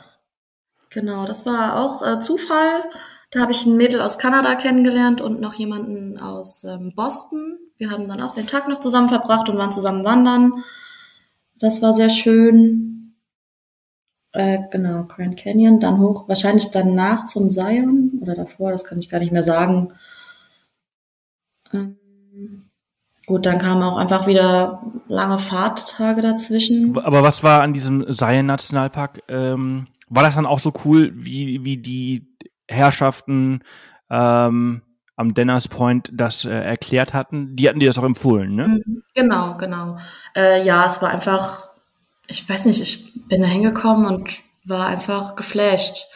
Genau, das war auch äh, Zufall. Da habe ich ein Mädel aus Kanada kennengelernt und noch jemanden aus ähm, Boston. Wir haben dann auch den Tag noch zusammen verbracht und waren zusammen wandern. Das war sehr schön. Äh, genau, Grand Canyon, dann hoch, wahrscheinlich danach zum Zion oder davor, das kann ich gar nicht mehr sagen. Ähm, gut, dann kamen auch einfach wieder lange Fahrttage dazwischen. Aber was war an diesem Zion Nationalpark? Ähm, war das dann auch so cool, wie, wie die Herrschaften ähm, am Denners Point das äh, erklärt hatten? Die hatten dir das auch empfohlen, ne? Mhm, genau, genau. Äh, ja, es war einfach ich weiß nicht, ich bin da hingekommen und war einfach geflasht.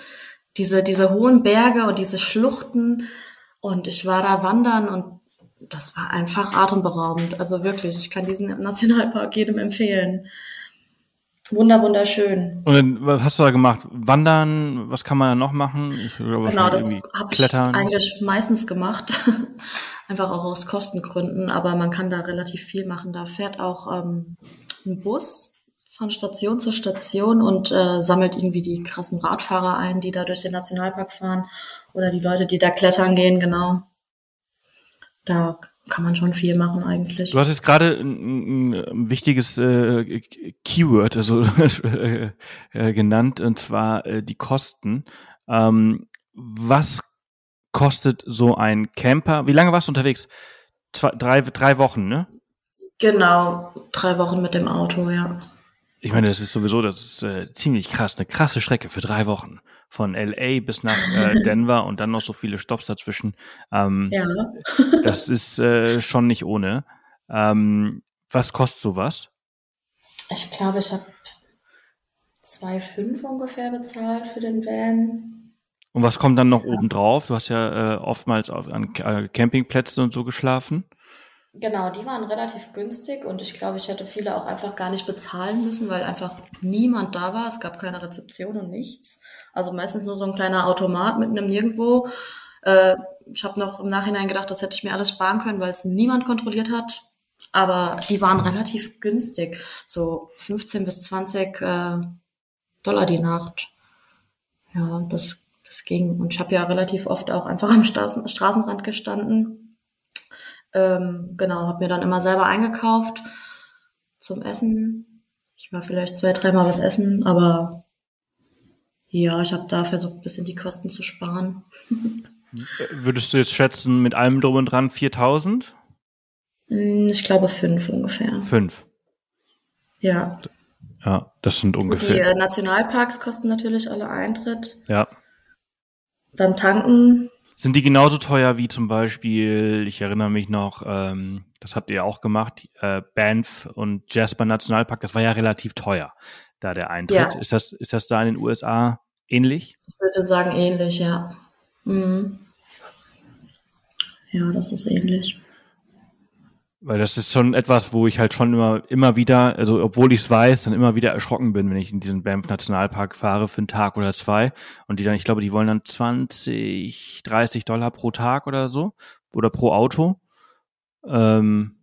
Diese, diese hohen Berge und diese Schluchten und ich war da wandern und das war einfach atemberaubend. Also wirklich, ich kann diesen Nationalpark jedem empfehlen. Wunder, wunderschön. Und dann, was hast du da gemacht? Wandern? Was kann man da noch machen? Ich, genau, das habe ich eigentlich meistens gemacht. <laughs> Einfach auch aus Kostengründen. Aber man kann da relativ viel machen. Da fährt auch ähm, ein Bus von Station zu Station und äh, sammelt irgendwie die krassen Radfahrer ein, die da durch den Nationalpark fahren oder die Leute, die da klettern gehen, genau. Da kann man schon viel machen eigentlich. Du hast jetzt gerade ein, ein wichtiges äh, Keyword also <laughs> äh, genannt und zwar äh, die Kosten. Ähm, was kostet so ein Camper? Wie lange warst du unterwegs? Zwei, drei, drei Wochen, ne? Genau, drei Wochen mit dem Auto, ja. Ich meine, das ist sowieso, das ist äh, ziemlich krass, eine krasse Strecke für drei Wochen. Von LA bis nach äh, <laughs> Denver und dann noch so viele Stops dazwischen. Ähm, ja. <laughs> das ist äh, schon nicht ohne. Ähm, was kostet sowas? Ich glaube, ich habe 2,5 ungefähr bezahlt für den Van. Und was kommt dann noch ja. oben drauf? Du hast ja äh, oftmals auf, an äh, Campingplätzen und so geschlafen. Genau, die waren relativ günstig und ich glaube, ich hätte viele auch einfach gar nicht bezahlen müssen, weil einfach niemand da war. Es gab keine Rezeption und nichts. Also meistens nur so ein kleiner Automat mitten im Nirgendwo. Äh, ich habe noch im Nachhinein gedacht, das hätte ich mir alles sparen können, weil es niemand kontrolliert hat. Aber die waren relativ günstig. So 15 bis 20 äh, Dollar die Nacht. Ja, das, das ging. Und ich habe ja relativ oft auch einfach am Straßen, Straßenrand gestanden Ähm, genau, habe mir dann immer selber eingekauft zum Essen. Ich war vielleicht zwei, dreimal was essen, aber ja, ich habe da versucht, ein bisschen die Kosten zu sparen. Würdest du jetzt schätzen, mit allem drum und dran 4000? Hm, ich glaube fünf ungefähr. Fünf. Ja. Ja, das sind ungefähr. Die äh, Nationalparks kosten natürlich alle Eintritt. Ja. Dann tanken. Sind die genauso teuer wie zum Beispiel, ich erinnere mich noch, ähm, das habt ihr auch gemacht, äh, Banff und Jasper Nationalpark, das war ja relativ teuer, da der Eintritt. Ja. Ist, das, ist das da in den USA ähnlich? Ich würde sagen ähnlich, ja. Mhm. Ja, das ist ähnlich. Weil das ist schon etwas, wo ich halt schon immer, immer wieder, also obwohl ich es weiß, dann immer wieder erschrocken bin, wenn ich in diesen Banff Nationalpark fahre für einen Tag oder zwei. Und die dann, ich glaube, die wollen dann 20, 30 Dollar pro Tag oder so oder pro Auto. Ähm,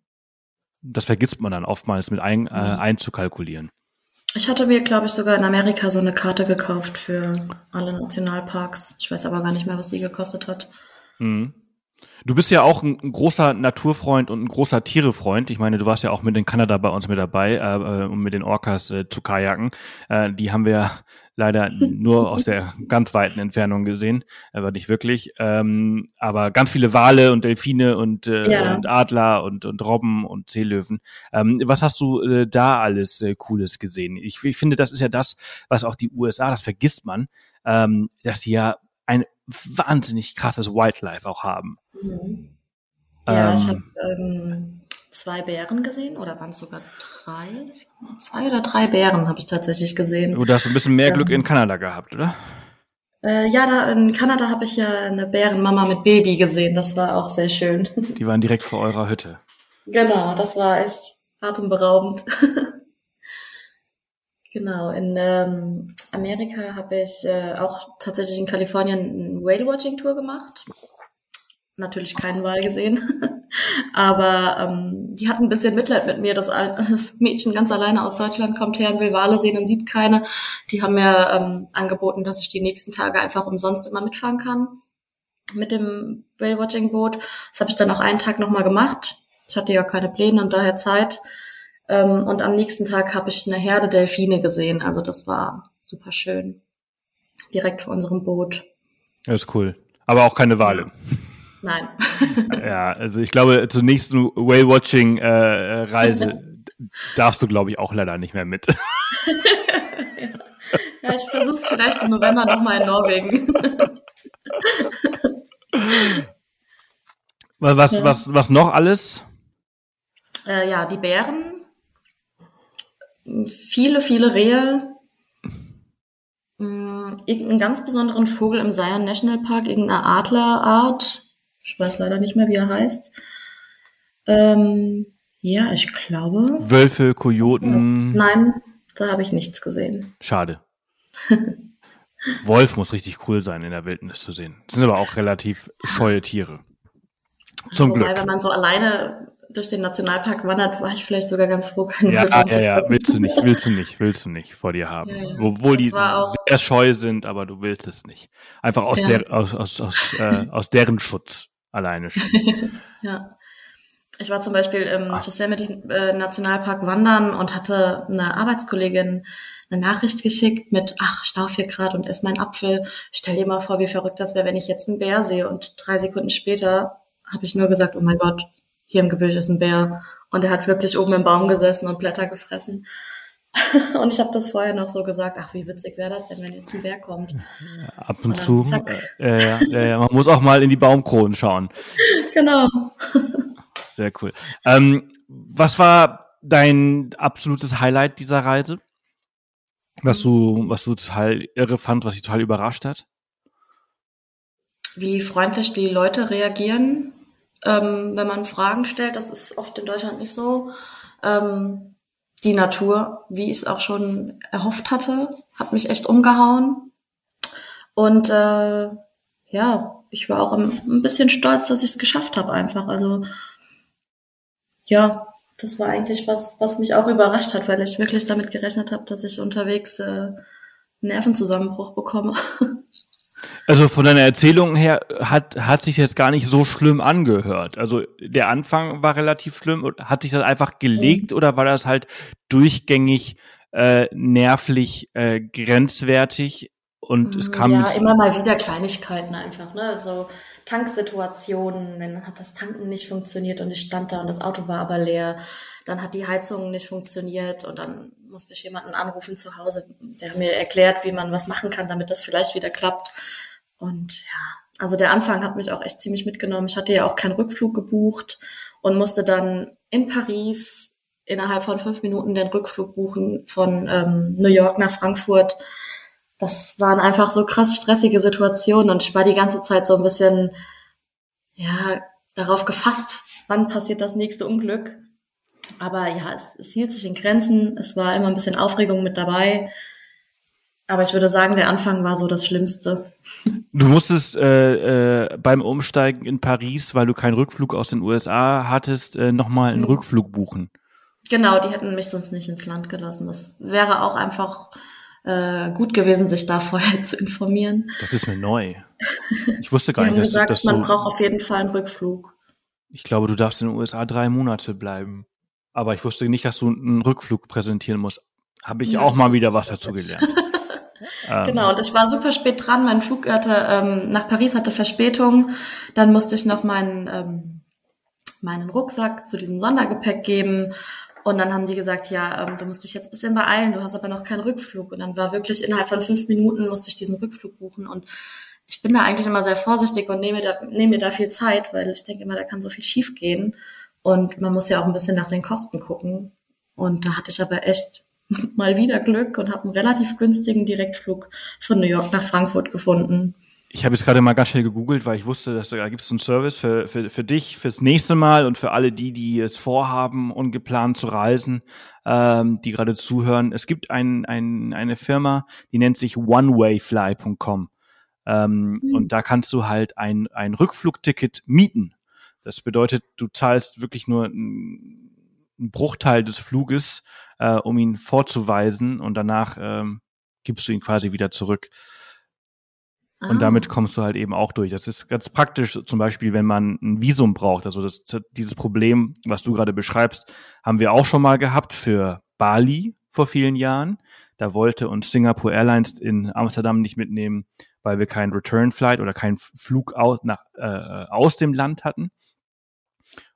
das vergisst man dann oftmals mit ein, äh, mhm. einzukalkulieren. Ich hatte mir, glaube ich, sogar in Amerika so eine Karte gekauft für alle Nationalparks. Ich weiß aber gar nicht mehr, was die gekostet hat. Mhm. Du bist ja auch ein, ein, großer Naturfreund und ein großer Tierefreund. Ich meine, du warst ja auch mit in Kanada bei uns mit dabei, äh, äh, um mit den Orcas äh, zu kajaken. Äh, die haben wir leider <laughs> nur aus der ganz weiten Entfernung gesehen, aber nicht wirklich. Ähm, aber ganz viele Wale und Delfine und, äh, ja. und Adler und, und Robben und Seelöwen. Ähm, was hast du äh, da alles äh, Cooles gesehen? Ich, ich finde, das ist ja das, was auch die USA, das vergisst man, ähm, dass sie ja wahnsinnig krasses Wildlife auch haben. Mhm. Ja, ähm, ich habe ähm, zwei Bären gesehen oder waren es sogar drei? Zwei oder drei Bären habe ich tatsächlich gesehen. Du hast ein bisschen mehr Glück in Kanada gehabt, oder? Äh, ja, da in Kanada habe ich ja eine Bärenmama mit Baby gesehen. Das war auch sehr schön. Die waren direkt vor eurer Hütte. Genau, das war echt atemberaubend. <laughs> Genau, in ähm, Amerika habe ich äh, auch tatsächlich in Kalifornien eine Whale-Watching-Tour gemacht. Natürlich keinen Wal gesehen, <laughs> aber ähm, die hatten ein bisschen Mitleid mit mir, dass <laughs> das Mädchen ganz alleine aus Deutschland kommt her und will Wale sehen und sieht keine. Die haben mir ähm, angeboten, dass ich die nächsten Tage einfach umsonst immer mitfahren kann mit dem Whale-Watching-Boot. Das habe ich dann auch einen Tag nochmal gemacht. Ich hatte ja keine Pläne und daher Zeit. Ähm, und am nächsten Tag habe ich eine Herde Delfine gesehen. Also das war super schön. Direkt vor unserem Boot. Das ist cool. Aber auch keine Wale. Nein. <laughs> ja, also ich glaube, zur nächsten Whale-Watching-Reise äh, <laughs> darfst du, glaube ich, auch leider nicht mehr mit. <laughs> ja, ich versuche es vielleicht im November nochmal in Norwegen. was, ja. was, was noch alles? Äh, ja, die Bären viele, viele Rehe, mm, irgendeinen ganz besonderen Vogel im Zion National Park, irgendeine Adlerart. Ich weiß leider nicht mehr, wie er heißt. Ähm, ja, ich glaube. Wölfe, Kojoten. Nein, da habe ich nichts gesehen. Schade. <laughs> Wolf muss richtig cool sein, in der Wildnis zu sehen. Das sind aber auch relativ scheue Tiere. Zum Wobei, Glück. wenn man so alleine durch den Nationalpark wandert, war ich vielleicht sogar ganz froh, keinen Ja, ja, ja, willst du nicht, willst du nicht, willst du nicht vor dir haben. Ja, ja. Obwohl das die sehr scheu sind, aber du willst es nicht. Einfach aus, ja. der, aus, aus, aus, äh, <laughs> aus deren Schutz alleine schon. <laughs> ja. Ich war zum Beispiel im Ach. Yosemite äh, Nationalpark wandern und hatte eine Arbeitskollegin eine Nachricht geschickt mit, ach, Stau 4 Grad und ess mein Apfel. Stell dir mal vor, wie verrückt das wäre, wenn ich jetzt einen Bär sehe. Und drei Sekunden später habe ich nur gesagt, oh mein Gott, hier im Gebüsch ist ein Bär. Und er hat wirklich oben im Baum gesessen und Blätter gefressen. <laughs> und ich habe das vorher noch so gesagt, ach, wie witzig wäre das denn, wenn jetzt ein Bär kommt. Ab und, und zu. Äh, äh, man muss auch mal in die Baumkronen schauen. <laughs> Genau. Sehr cool. Ähm, was war dein absolutes Highlight dieser Reise? Was du, was du total irre fand, was dich total überrascht hat? Wie freundlich die Leute reagieren ähm, wenn man Fragen stellt. Das ist oft in Deutschland nicht so. Ähm, die Natur, wie ich es auch schon erhofft hatte, hat mich echt umgehauen. Und äh, ja, ich war auch ein, bisschen stolz, dass ich es geschafft habe einfach. Also ja, das war eigentlich was, was mich auch überrascht hat, weil ich wirklich damit gerechnet habe, dass ich unterwegs äh, Nervenzusammenbruch bekomme. <laughs> Also von deiner Erzählung her hat, hat sich jetzt gar nicht so schlimm angehört. Also der Anfang war relativ schlimm. Hat sich das einfach gelegt mhm. oder war das halt durchgängig äh, nervlich äh, grenzwertig und es kam. Ja, immer mal wieder Kleinigkeiten einfach, ne? Also Tanksituationen, dann hat das Tanken nicht funktioniert und ich stand da und das Auto war aber leer. Dann hat die Heizung nicht funktioniert und dann musste ich jemanden anrufen zu Hause, der mir erklärt, wie man was machen kann, damit das vielleicht wieder klappt. Und ja, also der Anfang hat mich auch echt ziemlich mitgenommen. Ich hatte ja auch keinen Rückflug gebucht und musste dann in Paris innerhalb von fünf Minuten den Rückflug buchen von ähm, New York nach Frankfurt das waren einfach so krass stressige Situationen und ich war die ganze Zeit so ein bisschen, ja, darauf gefasst, wann passiert das nächste Unglück. Aber ja, es, es hielt sich in Grenzen. Es war immer ein bisschen Aufregung mit dabei. Aber ich würde sagen, der Anfang war so das Schlimmste. Du musstest äh, äh, beim Umsteigen in Paris, weil du keinen Rückflug aus den USA hattest, äh, nochmal einen mhm. Rückflug buchen. Genau, die hätten mich sonst nicht ins Land gelassen. Das wäre auch einfach äh, gut gewesen, sich da vorher zu informieren. Das ist mir neu. Ich wusste gar nicht, dass gesagt, das man so braucht auf jeden Fall einen Rückflug. Ich glaube, du darfst in den USA drei Monate bleiben. Aber ich wusste nicht, dass du einen Rückflug präsentieren musst. Habe ich ja, auch mal wieder was dazu gelernt. <laughs> Ähm. genau, und ich war super spät dran. Mein Flug hatte, ähm, nach Paris hatte Verspätung. Dann musste ich noch meinen, ähm, meinen Rucksack zu diesem Sondergepäck geben. Und dann haben die gesagt, ja, ähm, du musst dich jetzt ein bisschen beeilen, du hast aber noch keinen Rückflug. Und dann war wirklich innerhalb von fünf Minuten musste ich diesen Rückflug buchen. Und ich bin da eigentlich immer sehr vorsichtig und nehme, da, nehme mir da viel Zeit, weil ich denke immer, da kann so viel schief gehen. Und man muss ja auch ein bisschen nach den Kosten gucken. Und da hatte ich aber echt <laughs> mal wieder Glück und habe einen relativ günstigen Direktflug von New York nach Frankfurt gefunden. Ich habe jetzt gerade mal ganz schnell gegoogelt, weil ich wusste, dass da gibt es einen Service für, für, für dich, fürs nächste Mal und für alle die, die es vorhaben, ungeplant zu reisen, ähm, die gerade zuhören. Es gibt ein, ein, eine Firma, die nennt sich onewayfly.com. Ähm, mhm. Und da kannst du halt ein, ein Rückflugticket mieten. Das bedeutet, du zahlst wirklich nur einen Bruchteil des Fluges, äh, um ihn vorzuweisen und danach ähm, gibst du ihn quasi wieder zurück. Und damit ah. kommst du halt eben auch durch. Das ist ganz praktisch, zum Beispiel, wenn man ein Visum braucht. Also das, dieses Problem, was du gerade beschreibst, haben wir auch schon mal gehabt für Bali vor vielen Jahren. Da wollte uns Singapore Airlines in Amsterdam nicht mitnehmen, weil wir keinen Return Flight oder keinen Flug aus, nach, äh, aus dem Land hatten.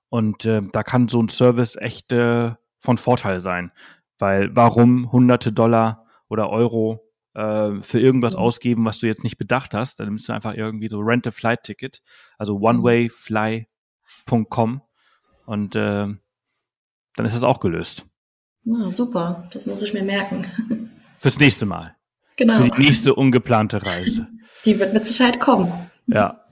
Und äh, da kann so ein Service echt äh, von Vorteil sein, weil warum hunderte Dollar oder Euro äh, für irgendwas mhm. ausgeben, was du jetzt nicht bedacht hast. Dann nimmst du einfach irgendwie so Rent a Flight Ticket, also onewayfly.com und äh, dann ist das auch gelöst. Ja, super, das muss ich mir merken. <laughs> Fürs nächste Mal. Genau. Für die nächste ungeplante Reise. Die wird mit Sicherheit kommen. Ja.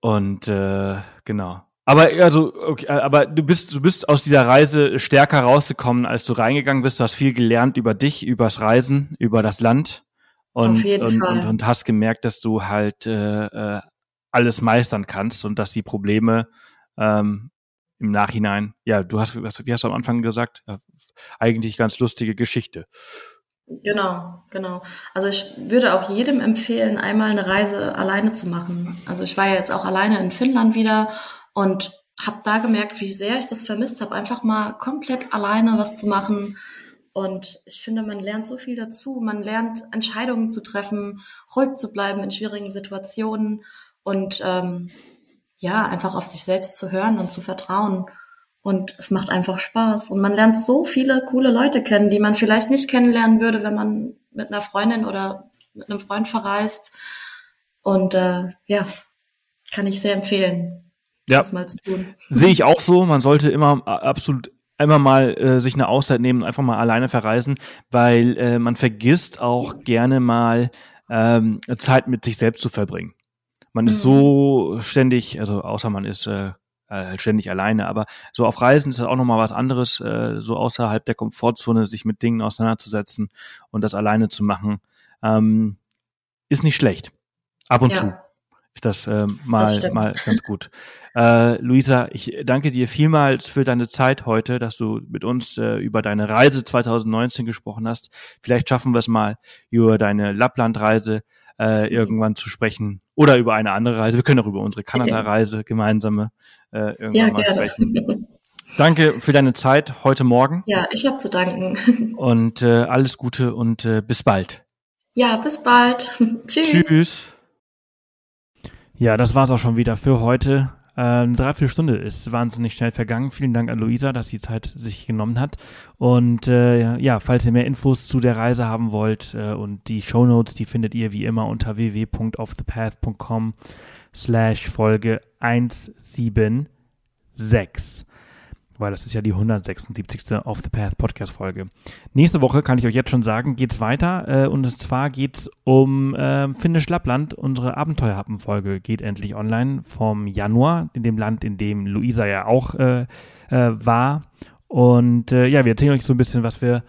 Und äh, genau. Aber also, okay, äh, aber du bist, du bist aus dieser Reise stärker rausgekommen, als du reingegangen bist. Du hast viel gelernt über dich, übers Reisen, über das Land und Auf jeden und, Fall. und, und hast gemerkt, dass du halt äh, äh, alles meistern kannst und dass die Probleme ähm, im Nachhinein, ja, du hast, wie hast du am Anfang gesagt, ja, eigentlich ganz lustige Geschichte. Genau, genau. Also ich würde auch jedem empfehlen, einmal eine Reise alleine zu machen. Also ich war ja jetzt auch alleine in Finnland wieder und habe da gemerkt, wie sehr ich das vermisst habe, einfach mal komplett alleine was zu machen. Und ich finde, man lernt so viel dazu. Man lernt Entscheidungen zu treffen, ruhig zu bleiben in schwierigen Situationen und ähm, ja, einfach auf sich selbst zu hören und zu vertrauen. Und es macht einfach Spaß. Und man lernt so viele coole Leute kennen, die man vielleicht nicht kennenlernen würde, wenn man mit einer Freundin oder mit einem Freund verreist. Und äh, ja, kann ich sehr empfehlen ja. das mal zu tun. Sehe ich auch so. Man sollte immer äh, absolut einmal mal äh, sich eine Auszeit nehmen und einfach mal alleine verreisen, weil äh, man vergisst auch gerne mal ähm, Zeit mit sich selbst zu verbringen. Man mhm. ist so ständig, also außer man ist äh, äh, ständig alleine, aber so auf Reisen ist das auch nochmal was anderes, äh, so außerhalb der Komfortzone sich mit Dingen auseinanderzusetzen und das alleine zu machen, ähm, ist nicht schlecht. Ab und ja. zu ist das äh, mal, das mal ganz gut. Äh, Luisa, ich danke dir vielmals für deine Zeit heute, dass du mit uns äh, über deine Reise 2019 gesprochen hast. Vielleicht schaffen wir es mal, über deine Lapplandreise äh, irgendwann zu sprechen oder über eine andere Reise. Wir können auch über unsere Kanada-Reise gemeinsame äh, irgendwann ja, mal gerne. sprechen. <laughs> Danke für deine Zeit heute Morgen. Ja, ich habe zu danken. <laughs> Und äh, alles Gute und äh, bis bald. Ja, bis bald. <laughs> Tschüss. Tschüss. Ja, das war's auch schon wieder für heute. Eine Dreiviertelstunde ist wahnsinnig schnell vergangen. Vielen Dank an Luisa, dass sie Zeit sich genommen hat. Und äh, ja, falls ihr mehr Infos zu der Reise haben wollt äh, und die Show Notes, die findet ihr wie immer unter www.offthepath.com slash Folge 176 weil das ist ja die 176. Off the Path Podcast Folge. Nächste Woche kann ich euch jetzt schon sagen, geht's weiter äh, und zwar geht's um äh, Finnisch Lappland. Unsere Abenteuerhappen-Folge geht endlich online vom Januar, in dem Land, in dem Luisa ja auch äh, äh war. Und äh, ja, wir erzählen euch so ein bisschen, was wir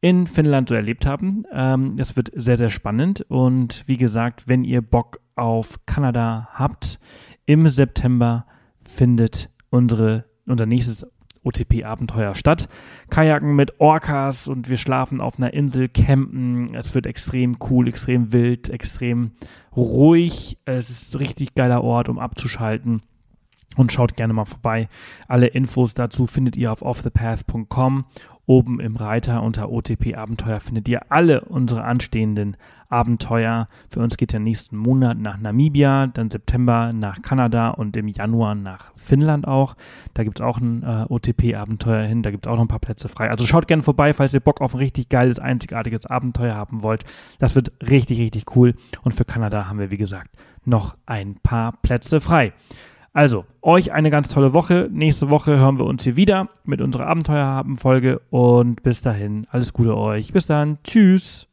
in Finnland so erlebt haben. Ähm, das wird sehr, sehr spannend. Und wie gesagt, wenn ihr Bock auf Kanada habt, im September findet unsere unser nächstes OTP-Abenteuer statt. Kajaken mit Orcas und wir schlafen auf einer Insel, campen. Es wird extrem cool, extrem wild, extrem ruhig. Es ist ein richtig geiler Ort, um abzuschalten. Und schaut gerne mal vorbei. Alle Infos dazu findet ihr auf offthepath.com Oben im Reiter unter OTP Abenteuer findet ihr alle unsere anstehenden Abenteuer. Für uns geht der nächsten Monat nach Namibia, dann September nach Kanada und im Januar nach Finnland auch. Da gibt es auch ein äh, OTP-Abenteuer hin, da gibt es auch noch ein paar Plätze frei. Also schaut gerne vorbei, falls ihr Bock auf ein richtig geiles, einzigartiges Abenteuer haben wollt. Das wird richtig, richtig cool. Und für Kanada haben wir, wie gesagt, noch ein paar Plätze frei. Also, euch eine ganz tolle Woche. Nächste Woche hören wir uns hier wieder mit unserer Abenteuerhaben-Folge und bis dahin, alles Gute euch. Bis dann. Tschüss.